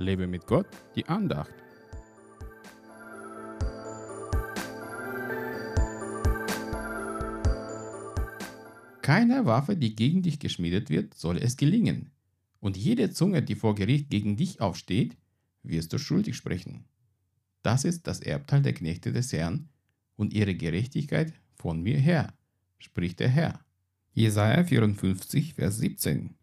Lebe mit Gott, die Andacht. Keine Waffe, die gegen dich geschmiedet wird, soll es gelingen. Und jede Zunge, die vor Gericht gegen dich aufsteht, wirst du schuldig sprechen. Das ist das Erbteil der Knechte des Herrn und ihre Gerechtigkeit von mir her, spricht der Herr. Jesaja 54, Vers 17.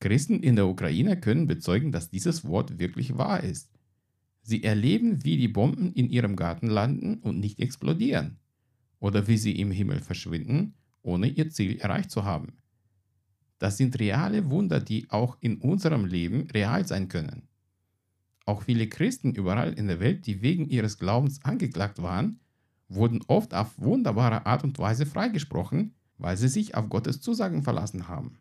Christen in der Ukraine können bezeugen, dass dieses Wort wirklich wahr ist. Sie erleben, wie die Bomben in ihrem Garten landen und nicht explodieren, oder wie sie im Himmel verschwinden, ohne ihr Ziel erreicht zu haben. Das sind reale Wunder, die auch in unserem Leben real sein können. Auch viele Christen überall in der Welt, die wegen ihres Glaubens angeklagt waren, wurden oft auf wunderbare Art und Weise freigesprochen, weil sie sich auf Gottes Zusagen verlassen haben.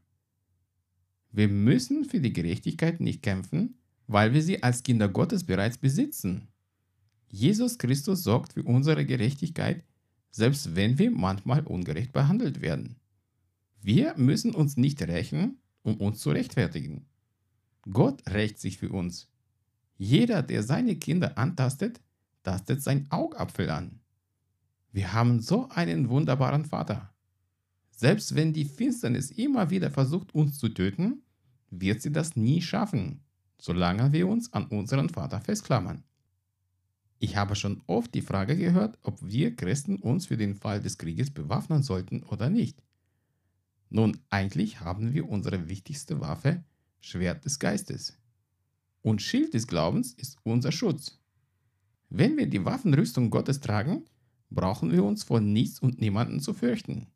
Wir müssen für die Gerechtigkeit nicht kämpfen, weil wir sie als Kinder Gottes bereits besitzen. Jesus Christus sorgt für unsere Gerechtigkeit, selbst wenn wir manchmal ungerecht behandelt werden. Wir müssen uns nicht rächen, um uns zu rechtfertigen. Gott rächt sich für uns. Jeder, der seine Kinder antastet, tastet sein Augapfel an. Wir haben so einen wunderbaren Vater. Selbst wenn die Finsternis immer wieder versucht, uns zu töten, wird sie das nie schaffen, solange wir uns an unseren Vater festklammern. Ich habe schon oft die Frage gehört, ob wir Christen uns für den Fall des Krieges bewaffnen sollten oder nicht. Nun, eigentlich haben wir unsere wichtigste Waffe, Schwert des Geistes. Und Schild des Glaubens ist unser Schutz. Wenn wir die Waffenrüstung Gottes tragen, brauchen wir uns vor nichts und niemanden zu fürchten.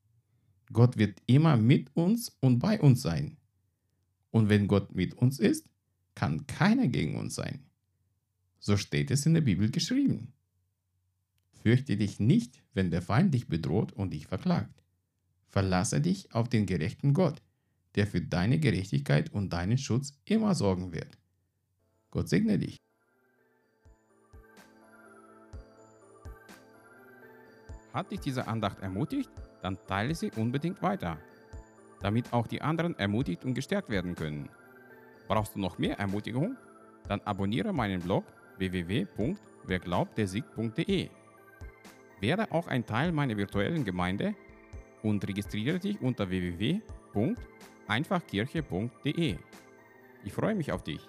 Gott wird immer mit uns und bei uns sein. Und wenn Gott mit uns ist, kann keiner gegen uns sein. So steht es in der Bibel geschrieben. Fürchte dich nicht, wenn der Feind dich bedroht und dich verklagt. Verlasse dich auf den gerechten Gott, der für deine Gerechtigkeit und deinen Schutz immer sorgen wird. Gott segne dich. Hat dich diese Andacht ermutigt? Dann teile sie unbedingt weiter, damit auch die anderen ermutigt und gestärkt werden können. Brauchst du noch mehr Ermutigung? Dann abonniere meinen Blog www.werglaubtdersieg.de. Werde auch ein Teil meiner virtuellen Gemeinde und registriere dich unter www.einfachkirche.de. Ich freue mich auf dich.